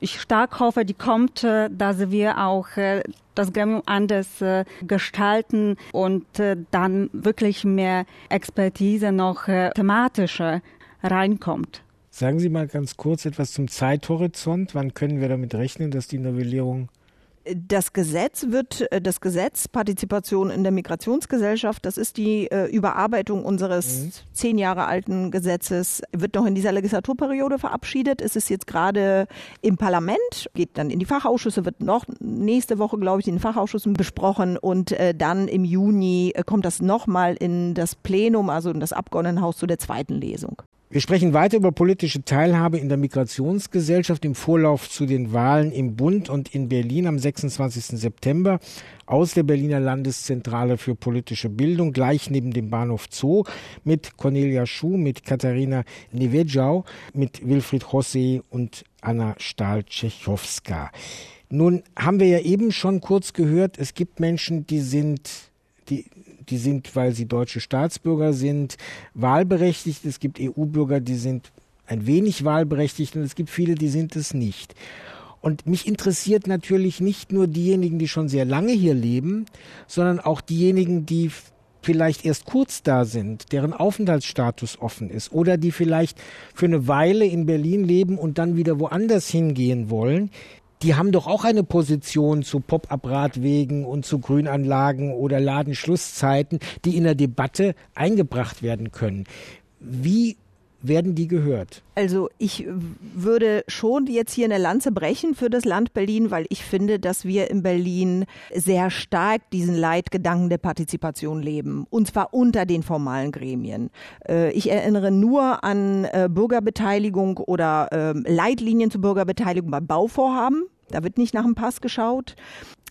ich stark hoffe, die kommt, äh, dass wir auch äh, das Gremium anders gestalten und dann wirklich mehr Expertise noch thematischer reinkommt. Sagen Sie mal ganz kurz etwas zum Zeithorizont. Wann können wir damit rechnen, dass die Novellierung das Gesetz wird, äh, das Gesetz Partizipation in der Migrationsgesellschaft, das ist die äh, Überarbeitung unseres mhm. zehn Jahre alten Gesetzes, wird noch in dieser Legislaturperiode verabschiedet. Es ist jetzt gerade im Parlament, geht dann in die Fachausschüsse, wird noch nächste Woche, glaube ich, in den Fachausschüssen besprochen und äh, dann im Juni äh, kommt das nochmal in das Plenum, also in das Abgeordnetenhaus zu der zweiten Lesung. Wir sprechen weiter über politische Teilhabe in der Migrationsgesellschaft im Vorlauf zu den Wahlen im Bund und in Berlin am 26. September aus der Berliner Landeszentrale für politische Bildung, gleich neben dem Bahnhof Zoo, mit Cornelia Schuh, mit Katharina Nevedjau, mit Wilfried José und Anna Stahl-Tschechowska. Nun haben wir ja eben schon kurz gehört, es gibt Menschen, die sind, die die sind, weil sie deutsche Staatsbürger sind, wahlberechtigt. Es gibt EU-Bürger, die sind ein wenig wahlberechtigt und es gibt viele, die sind es nicht. Und mich interessiert natürlich nicht nur diejenigen, die schon sehr lange hier leben, sondern auch diejenigen, die vielleicht erst kurz da sind, deren Aufenthaltsstatus offen ist oder die vielleicht für eine Weile in Berlin leben und dann wieder woanders hingehen wollen die haben doch auch eine Position zu Pop-up-Radwegen und zu Grünanlagen oder Ladenschlusszeiten, die in der Debatte eingebracht werden können. Wie werden die gehört? Also ich würde schon jetzt hier eine Lanze brechen für das Land Berlin, weil ich finde, dass wir in Berlin sehr stark diesen Leitgedanken der Partizipation leben. Und zwar unter den formalen Gremien. Äh, ich erinnere nur an äh, Bürgerbeteiligung oder ähm, Leitlinien zur Bürgerbeteiligung bei Bauvorhaben. Da wird nicht nach dem Pass geschaut.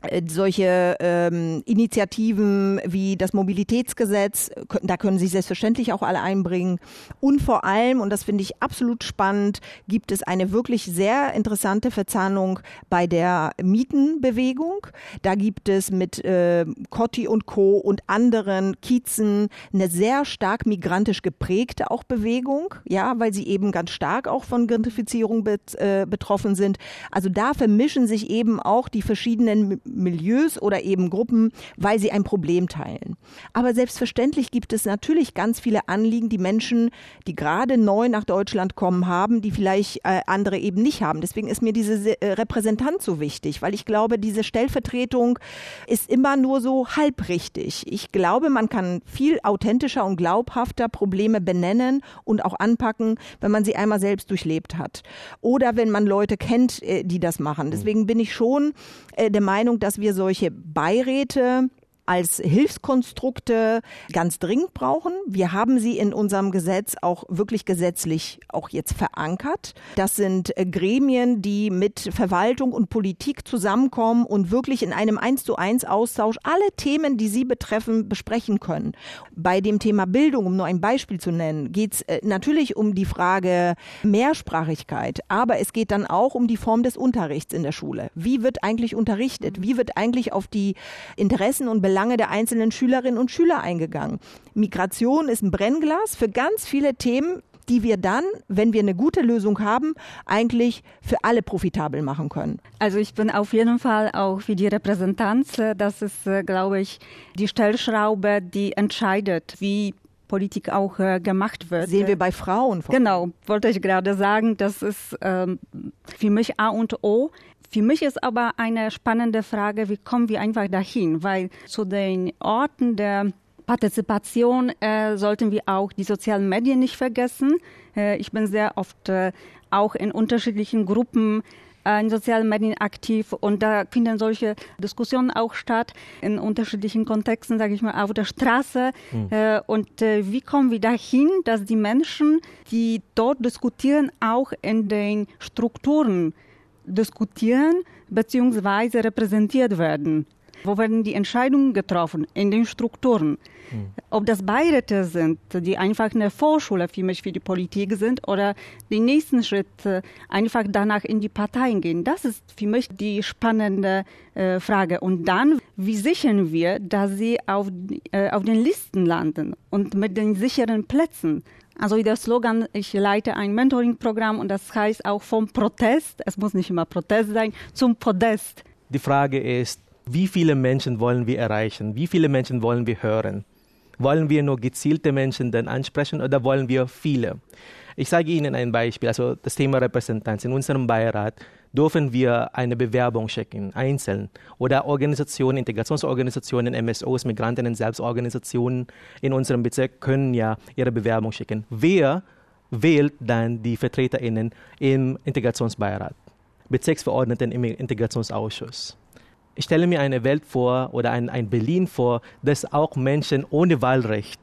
Äh, solche ähm, Initiativen wie das Mobilitätsgesetz, da können sich selbstverständlich auch alle einbringen. Und vor allem, und das finde ich absolut spannend, gibt es eine wirklich sehr interessante Verzahnung bei der Mietenbewegung. Da gibt es mit äh, Cotti und Co. und anderen Kiezen eine sehr stark migrantisch geprägte auch Bewegung, ja, weil sie eben ganz stark auch von Gentrifizierung bet, äh, betroffen sind. Also da vermischen sich eben auch die verschiedenen Milieus oder eben Gruppen, weil sie ein Problem teilen. Aber selbstverständlich gibt es natürlich ganz viele Anliegen, die Menschen, die gerade neu nach Deutschland kommen, haben, die vielleicht äh, andere eben nicht haben. Deswegen ist mir diese äh, Repräsentanz so wichtig, weil ich glaube, diese Stellvertretung ist immer nur so halbrichtig. Ich glaube, man kann viel authentischer und glaubhafter Probleme benennen und auch anpacken, wenn man sie einmal selbst durchlebt hat. Oder wenn man Leute kennt, äh, die das machen. Deswegen bin ich schon der Meinung, dass wir solche Beiräte als Hilfskonstrukte ganz dringend brauchen. Wir haben sie in unserem Gesetz auch wirklich gesetzlich auch jetzt verankert. Das sind äh, Gremien, die mit Verwaltung und Politik zusammenkommen und wirklich in einem eins zu eins Austausch alle Themen, die sie betreffen, besprechen können. Bei dem Thema Bildung, um nur ein Beispiel zu nennen, geht es äh, natürlich um die Frage Mehrsprachigkeit, aber es geht dann auch um die Form des Unterrichts in der Schule. Wie wird eigentlich unterrichtet? Wie wird eigentlich auf die Interessen und Belange Belange der einzelnen Schülerinnen und Schüler eingegangen. Migration ist ein Brennglas für ganz viele Themen, die wir dann, wenn wir eine gute Lösung haben, eigentlich für alle profitabel machen können. Also ich bin auf jeden Fall auch für die Repräsentanz. Das ist, äh, glaube ich, die Stellschraube, die entscheidet, wie Politik auch äh, gemacht wird. Sehen wir bei Frauen. Genau, wollte ich gerade sagen, das ist ähm, für mich A und O. Für mich ist aber eine spannende Frage, wie kommen wir einfach dahin? Weil zu den Orten der Partizipation äh, sollten wir auch die sozialen Medien nicht vergessen. Äh, ich bin sehr oft äh, auch in unterschiedlichen Gruppen äh, in sozialen Medien aktiv und da finden solche Diskussionen auch statt in unterschiedlichen Kontexten, sage ich mal, auf der Straße. Mhm. und äh, wie kommen wir dahin, dass die Menschen, die dort diskutieren, auch in den Strukturen diskutieren bzw. repräsentiert werden. Wo werden die Entscheidungen getroffen? In den Strukturen. Hm. Ob das Beiräte sind, die einfach eine Vorschule für mich für die Politik sind oder den nächsten Schritt einfach danach in die Parteien gehen. Das ist für mich die spannende äh, Frage. Und dann, wie sichern wir, dass sie auf, äh, auf den Listen landen und mit den sicheren Plätzen? Also der Slogan, ich leite ein Mentoring-Programm und das heißt auch vom Protest, es muss nicht immer Protest sein, zum Podest. Die Frage ist, wie viele Menschen wollen wir erreichen? Wie viele Menschen wollen wir hören? Wollen wir nur gezielte Menschen dann ansprechen oder wollen wir viele? Ich sage Ihnen ein Beispiel, also das Thema Repräsentanz. In unserem Beirat dürfen wir eine Bewerbung schicken, einzeln. Oder Organisationen, Integrationsorganisationen, MSOs, Migrantinnen, Selbstorganisationen in unserem Bezirk können ja ihre Bewerbung schicken. Wer wählt dann die VertreterInnen im Integrationsbeirat? Bezirksverordneten im Integrationsausschuss. Ich stelle mir eine Welt vor oder ein, ein Berlin vor, dass auch Menschen ohne Wahlrecht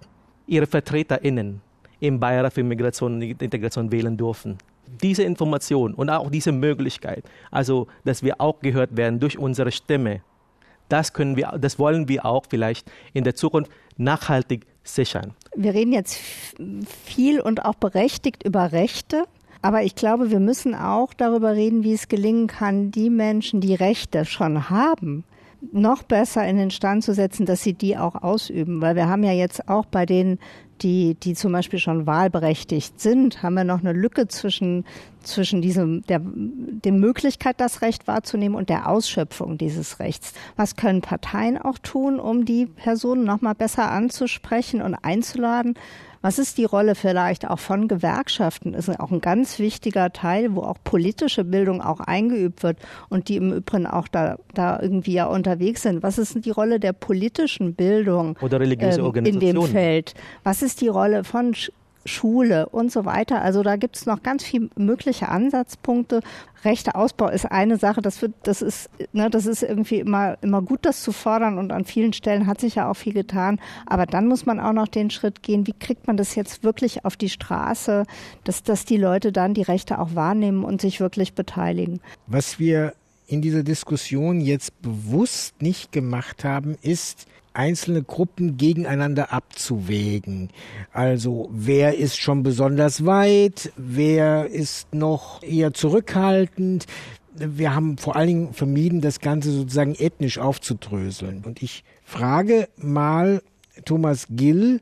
ihre VertreterInnen im Beirat für Migration und Integration wählen dürfen. Diese Information und auch diese Möglichkeit, also dass wir auch gehört werden durch unsere Stimme, das können wir, das wollen wir auch vielleicht in der Zukunft nachhaltig sichern. Wir reden jetzt viel und auch berechtigt über Rechte. Aber ich glaube, wir müssen auch darüber reden, wie es gelingen kann, die Menschen, die Rechte schon haben, noch besser in den Stand zu setzen, dass sie die auch ausüben. Weil wir haben ja jetzt auch bei denen, die, die zum Beispiel schon wahlberechtigt sind, haben wir noch eine Lücke zwischen, zwischen diesem, der, der Möglichkeit, das Recht wahrzunehmen und der Ausschöpfung dieses Rechts. Was können Parteien auch tun, um die Personen noch mal besser anzusprechen und einzuladen? Was ist die Rolle vielleicht auch von Gewerkschaften? Ist auch ein ganz wichtiger Teil, wo auch politische Bildung auch eingeübt wird und die im Übrigen auch da, da irgendwie ja unterwegs sind. Was ist die Rolle der politischen Bildung Oder religiöse ähm, in dem Feld? Was ist die Rolle von Schule und so weiter. Also da gibt es noch ganz viele mögliche Ansatzpunkte. Rechter Ausbau ist eine Sache, das wird, das ist, ne, das ist irgendwie immer, immer gut, das zu fordern und an vielen Stellen hat sich ja auch viel getan. Aber dann muss man auch noch den Schritt gehen, wie kriegt man das jetzt wirklich auf die Straße, dass, dass die Leute dann die Rechte auch wahrnehmen und sich wirklich beteiligen. Was wir in dieser Diskussion jetzt bewusst nicht gemacht haben, ist, einzelne Gruppen gegeneinander abzuwägen. Also wer ist schon besonders weit, wer ist noch eher zurückhaltend. Wir haben vor allen Dingen vermieden, das Ganze sozusagen ethnisch aufzudröseln. Und ich frage mal Thomas Gill,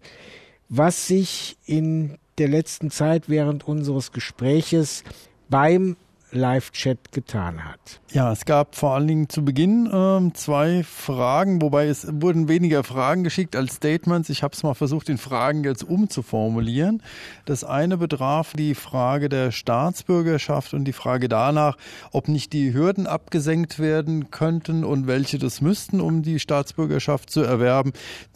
was sich in der letzten Zeit während unseres Gespräches beim Live-Chat getan hat. Ja, es gab vor allen Dingen zu Beginn ähm, zwei Fragen, wobei es wurden weniger Fragen geschickt als Statements. Ich habe es mal versucht, in Fragen jetzt umzuformulieren. Das eine betraf die Frage der Staatsbürgerschaft und die Frage danach, ob nicht die Hürden abgesenkt werden könnten und welche das müssten, um die Staatsbürgerschaft zu erwerben.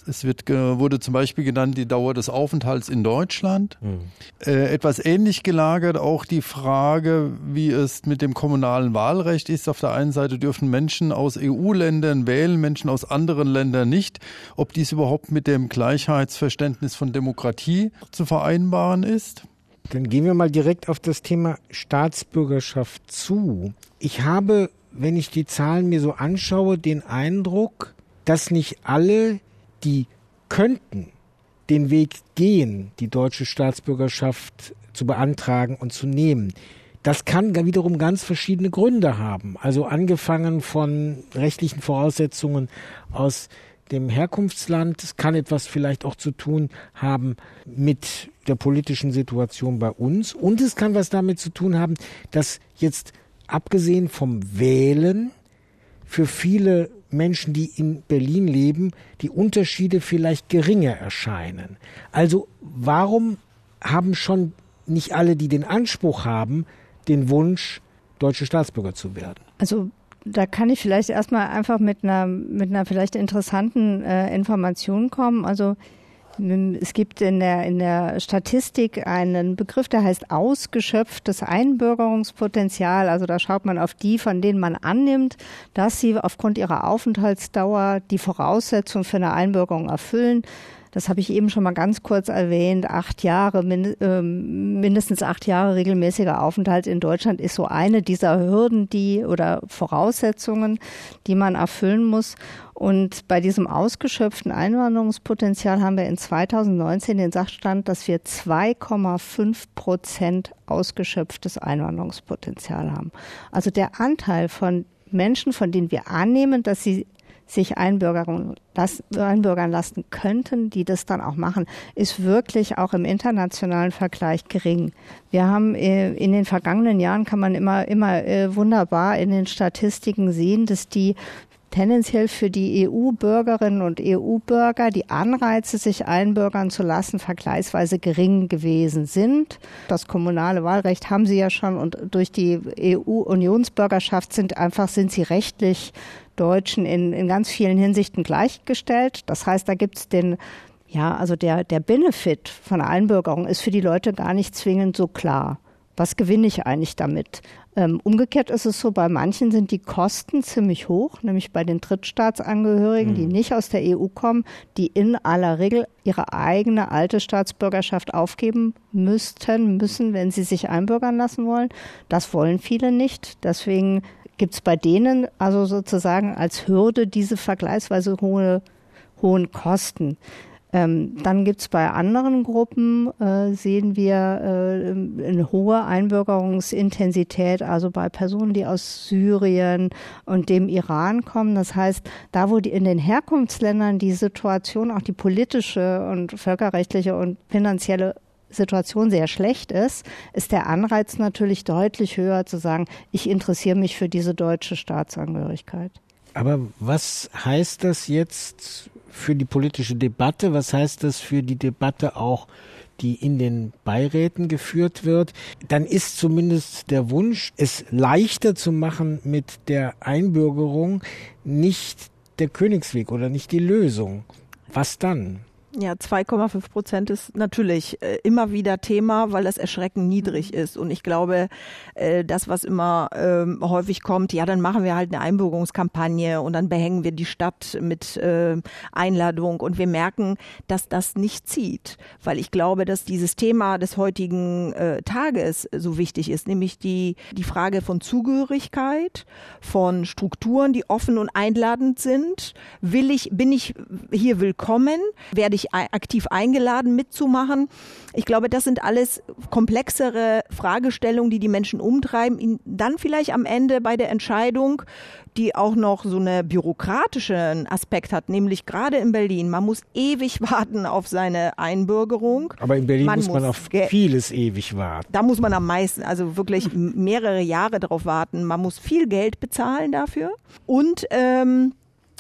Es wird, wurde zum Beispiel genannt die Dauer des Aufenthalts in Deutschland. Mhm. Äh, etwas ähnlich gelagert auch die Frage, wie es mit dem kommunalen Wahlrecht ist. Auf der einen Seite dürfen Menschen aus EU-Ländern wählen, Menschen aus anderen Ländern nicht. Ob dies überhaupt mit dem Gleichheitsverständnis von Demokratie zu vereinbaren ist? Dann gehen wir mal direkt auf das Thema Staatsbürgerschaft zu. Ich habe, wenn ich die Zahlen mir so anschaue, den Eindruck, dass nicht alle, die könnten, den Weg gehen, die deutsche Staatsbürgerschaft zu beantragen und zu nehmen. Das kann wiederum ganz verschiedene Gründe haben. Also angefangen von rechtlichen Voraussetzungen aus dem Herkunftsland. Es kann etwas vielleicht auch zu tun haben mit der politischen Situation bei uns. Und es kann was damit zu tun haben, dass jetzt abgesehen vom Wählen für viele Menschen, die in Berlin leben, die Unterschiede vielleicht geringer erscheinen. Also warum haben schon nicht alle, die den Anspruch haben, den Wunsch, deutsche Staatsbürger zu werden? Also da kann ich vielleicht erstmal einfach mit einer, mit einer vielleicht interessanten äh, Information kommen. Also es gibt in der, in der Statistik einen Begriff, der heißt ausgeschöpftes Einbürgerungspotenzial. Also da schaut man auf die, von denen man annimmt, dass sie aufgrund ihrer Aufenthaltsdauer die Voraussetzungen für eine Einbürgerung erfüllen das habe ich eben schon mal ganz kurz erwähnt, acht Jahre, ähm, mindestens acht Jahre regelmäßiger Aufenthalt in Deutschland ist so eine dieser Hürden, die oder Voraussetzungen, die man erfüllen muss. Und bei diesem ausgeschöpften Einwanderungspotenzial haben wir in 2019 den Sachstand, dass wir 2,5 Prozent ausgeschöpftes Einwanderungspotenzial haben. Also der Anteil von Menschen, von denen wir annehmen, dass sie sich einbürgern, einbürgern lassen könnten, die das dann auch machen, ist wirklich auch im internationalen Vergleich gering. Wir haben äh, in den vergangenen Jahren kann man immer, immer äh, wunderbar in den Statistiken sehen, dass die tendenziell für die EU-Bürgerinnen und EU-Bürger die Anreize, sich einbürgern zu lassen, vergleichsweise gering gewesen sind. Das kommunale Wahlrecht haben sie ja schon und durch die EU-Unionsbürgerschaft sind einfach, sind sie rechtlich Deutschen in, in ganz vielen Hinsichten gleichgestellt. Das heißt, da gibt es den, ja, also der, der Benefit von Einbürgerung ist für die Leute gar nicht zwingend so klar. Was gewinne ich eigentlich damit? Ähm, umgekehrt ist es so, bei manchen sind die Kosten ziemlich hoch, nämlich bei den Drittstaatsangehörigen, mhm. die nicht aus der EU kommen, die in aller Regel ihre eigene alte Staatsbürgerschaft aufgeben müssten, müssen, wenn sie sich einbürgern lassen wollen. Das wollen viele nicht. Deswegen gibt es bei denen also sozusagen als Hürde diese vergleichsweise hohe, hohen Kosten. Ähm, dann gibt es bei anderen Gruppen, äh, sehen wir äh, eine hohe Einbürgerungsintensität, also bei Personen, die aus Syrien und dem Iran kommen. Das heißt, da wo die in den Herkunftsländern die Situation, auch die politische und völkerrechtliche und finanzielle Situation sehr schlecht ist, ist der Anreiz natürlich deutlich höher zu sagen, ich interessiere mich für diese deutsche Staatsangehörigkeit. Aber was heißt das jetzt für die politische Debatte? Was heißt das für die Debatte auch, die in den Beiräten geführt wird? Dann ist zumindest der Wunsch, es leichter zu machen mit der Einbürgerung, nicht der Königsweg oder nicht die Lösung. Was dann? Ja, 2,5 Prozent ist natürlich äh, immer wieder Thema, weil das erschreckend niedrig mhm. ist. Und ich glaube, äh, das, was immer ähm, häufig kommt, ja, dann machen wir halt eine Einbürgerungskampagne und dann behängen wir die Stadt mit äh, Einladung und wir merken, dass das nicht zieht. Weil ich glaube, dass dieses Thema des heutigen äh, Tages so wichtig ist, nämlich die, die Frage von Zugehörigkeit, von Strukturen, die offen und einladend sind. Will ich, bin ich hier willkommen? Werde ich tatsächlich aktiv eingeladen mitzumachen. Ich glaube, das sind alles komplexere Fragestellungen, die die Menschen umtreiben. Dann vielleicht am Ende bei der Entscheidung, die auch noch so einen bürokratischen Aspekt hat, nämlich gerade in Berlin. Man muss ewig warten auf seine Einbürgerung. Aber in Berlin man muss man auf vieles ewig warten. Da muss man am meisten, also wirklich mehrere Jahre darauf warten. Man muss viel Geld bezahlen dafür. Und ähm,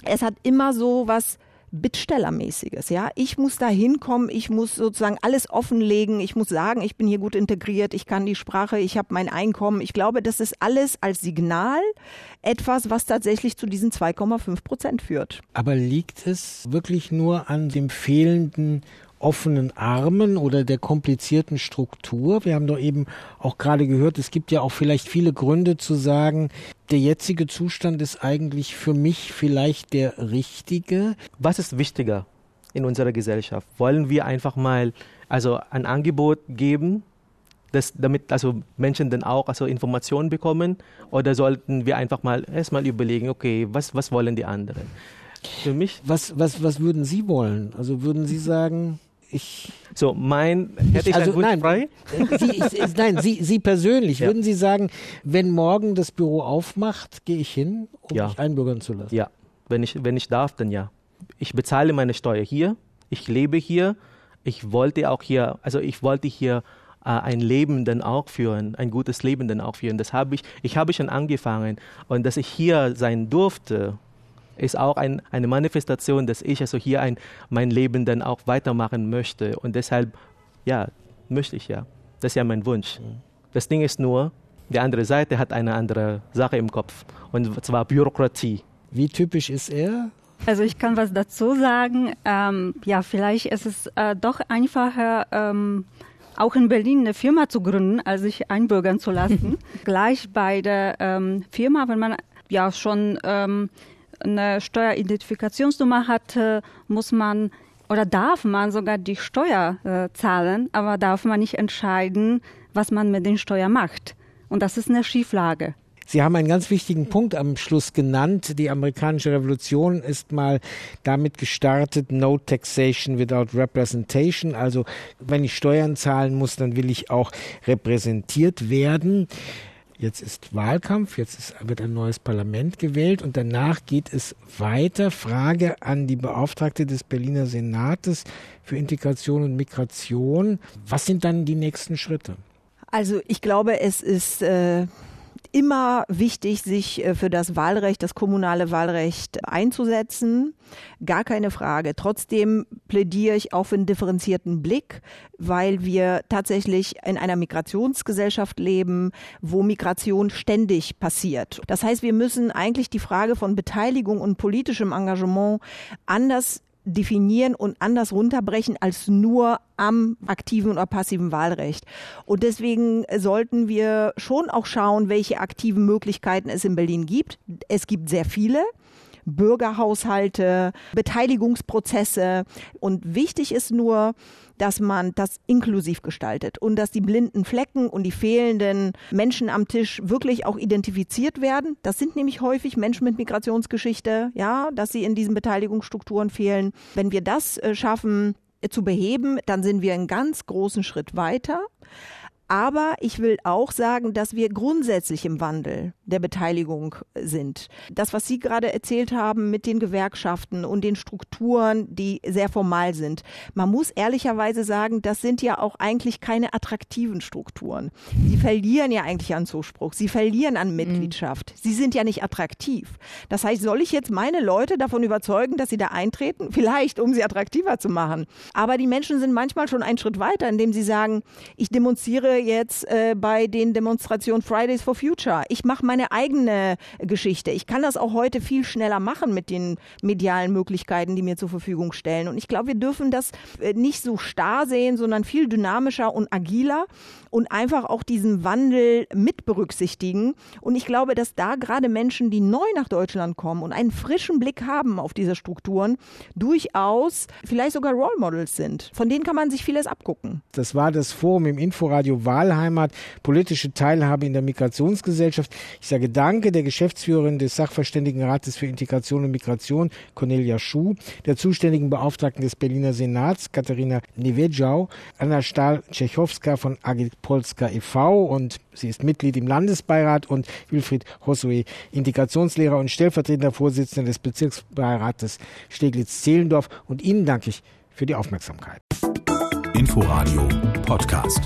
es hat immer so was Bittstellermäßiges. Ja, ich muss da hinkommen, ich muss sozusagen alles offenlegen, ich muss sagen, ich bin hier gut integriert, ich kann die Sprache, ich habe mein Einkommen. Ich glaube, das ist alles als Signal etwas, was tatsächlich zu diesen 2,5 Prozent führt. Aber liegt es wirklich nur an dem fehlenden offenen Armen oder der komplizierten Struktur. Wir haben doch eben auch gerade gehört, es gibt ja auch vielleicht viele Gründe zu sagen, der jetzige Zustand ist eigentlich für mich vielleicht der richtige. Was ist wichtiger in unserer Gesellschaft? Wollen wir einfach mal also ein Angebot geben, das, damit also Menschen dann auch also Informationen bekommen oder sollten wir einfach mal erstmal überlegen, okay, was, was wollen die anderen? Für mich. Was, was, was würden Sie wollen? Also würden Sie sagen, ich. So, mein, hätte ich, also, nein, frei? Sie, ich, nein, Sie, Sie persönlich, ja. würden Sie sagen, wenn morgen das Büro aufmacht, gehe ich hin, um ja. mich einbürgern zu lassen? Ja, wenn ich, wenn ich darf, dann ja. Ich bezahle meine Steuer hier, ich lebe hier, ich wollte auch hier, also ich wollte hier äh, ein Leben dann auch führen, ein gutes Leben dann auch führen. Das habe ich, ich habe schon angefangen und dass ich hier sein durfte, ist auch ein, eine Manifestation, dass ich also hier ein, mein Leben dann auch weitermachen möchte. Und deshalb, ja, möchte ich ja. Das ist ja mein Wunsch. Mhm. Das Ding ist nur, die andere Seite hat eine andere Sache im Kopf. Und zwar Bürokratie. Wie typisch ist er? Also ich kann was dazu sagen. Ähm, ja, vielleicht ist es äh, doch einfacher, ähm, auch in Berlin eine Firma zu gründen, als sich einbürgern zu lassen. Gleich bei der ähm, Firma, wenn man ja schon ähm, eine Steueridentifikationsnummer hat, muss man oder darf man sogar die Steuer äh, zahlen, aber darf man nicht entscheiden, was man mit den Steuern macht. Und das ist eine Schieflage. Sie haben einen ganz wichtigen Punkt am Schluss genannt. Die amerikanische Revolution ist mal damit gestartet, no taxation without representation. Also wenn ich Steuern zahlen muss, dann will ich auch repräsentiert werden. Jetzt ist Wahlkampf, jetzt ist, wird ein neues Parlament gewählt und danach geht es weiter. Frage an die Beauftragte des Berliner Senates für Integration und Migration. Was sind dann die nächsten Schritte? Also ich glaube, es ist äh, immer wichtig, sich äh, für das Wahlrecht, das kommunale Wahlrecht einzusetzen. Gar keine Frage. Trotzdem plädiere ich auch für einen differenzierten Blick, weil wir tatsächlich in einer Migrationsgesellschaft leben, wo Migration ständig passiert. Das heißt, wir müssen eigentlich die Frage von Beteiligung und politischem Engagement anders definieren und anders runterbrechen als nur am aktiven oder passiven Wahlrecht. Und deswegen sollten wir schon auch schauen, welche aktiven Möglichkeiten es in Berlin gibt. Es gibt sehr viele. Bürgerhaushalte, Beteiligungsprozesse. Und wichtig ist nur, dass man das inklusiv gestaltet und dass die blinden Flecken und die fehlenden Menschen am Tisch wirklich auch identifiziert werden. Das sind nämlich häufig Menschen mit Migrationsgeschichte, ja, dass sie in diesen Beteiligungsstrukturen fehlen. Wenn wir das äh, schaffen, äh, zu beheben, dann sind wir einen ganz großen Schritt weiter. Aber ich will auch sagen, dass wir grundsätzlich im Wandel der Beteiligung sind. Das, was Sie gerade erzählt haben mit den Gewerkschaften und den Strukturen, die sehr formal sind. Man muss ehrlicherweise sagen, das sind ja auch eigentlich keine attraktiven Strukturen. Sie verlieren ja eigentlich an Zuspruch. Sie verlieren an Mitgliedschaft. Sie sind ja nicht attraktiv. Das heißt, soll ich jetzt meine Leute davon überzeugen, dass sie da eintreten? Vielleicht, um sie attraktiver zu machen. Aber die Menschen sind manchmal schon einen Schritt weiter, indem sie sagen, ich demonstriere jetzt äh, bei den Demonstrationen Fridays for Future. Ich mache meine eigene Geschichte. Ich kann das auch heute viel schneller machen mit den medialen Möglichkeiten, die mir zur Verfügung stellen. Und ich glaube, wir dürfen das äh, nicht so starr sehen, sondern viel dynamischer und agiler und einfach auch diesen Wandel mit berücksichtigen. Und ich glaube, dass da gerade Menschen, die neu nach Deutschland kommen und einen frischen Blick haben auf diese Strukturen, durchaus vielleicht sogar Role Models sind. Von denen kann man sich vieles abgucken. Das war das Forum im Inforadio Wahlheimat, politische Teilhabe in der Migrationsgesellschaft. Ich Dieser Gedanke der Geschäftsführerin des Sachverständigenrates für Integration und Migration, Cornelia Schuh, der zuständigen Beauftragten des Berliner Senats, Katharina Nevedjau, Anna Stahl-Tschechowska von Agit Polska e.V. und sie ist Mitglied im Landesbeirat und Wilfried Hossoe, Integrationslehrer und stellvertretender Vorsitzender des Bezirksbeirates Steglitz-Zehlendorf. Und Ihnen danke ich für die Aufmerksamkeit. Inforadio Podcast.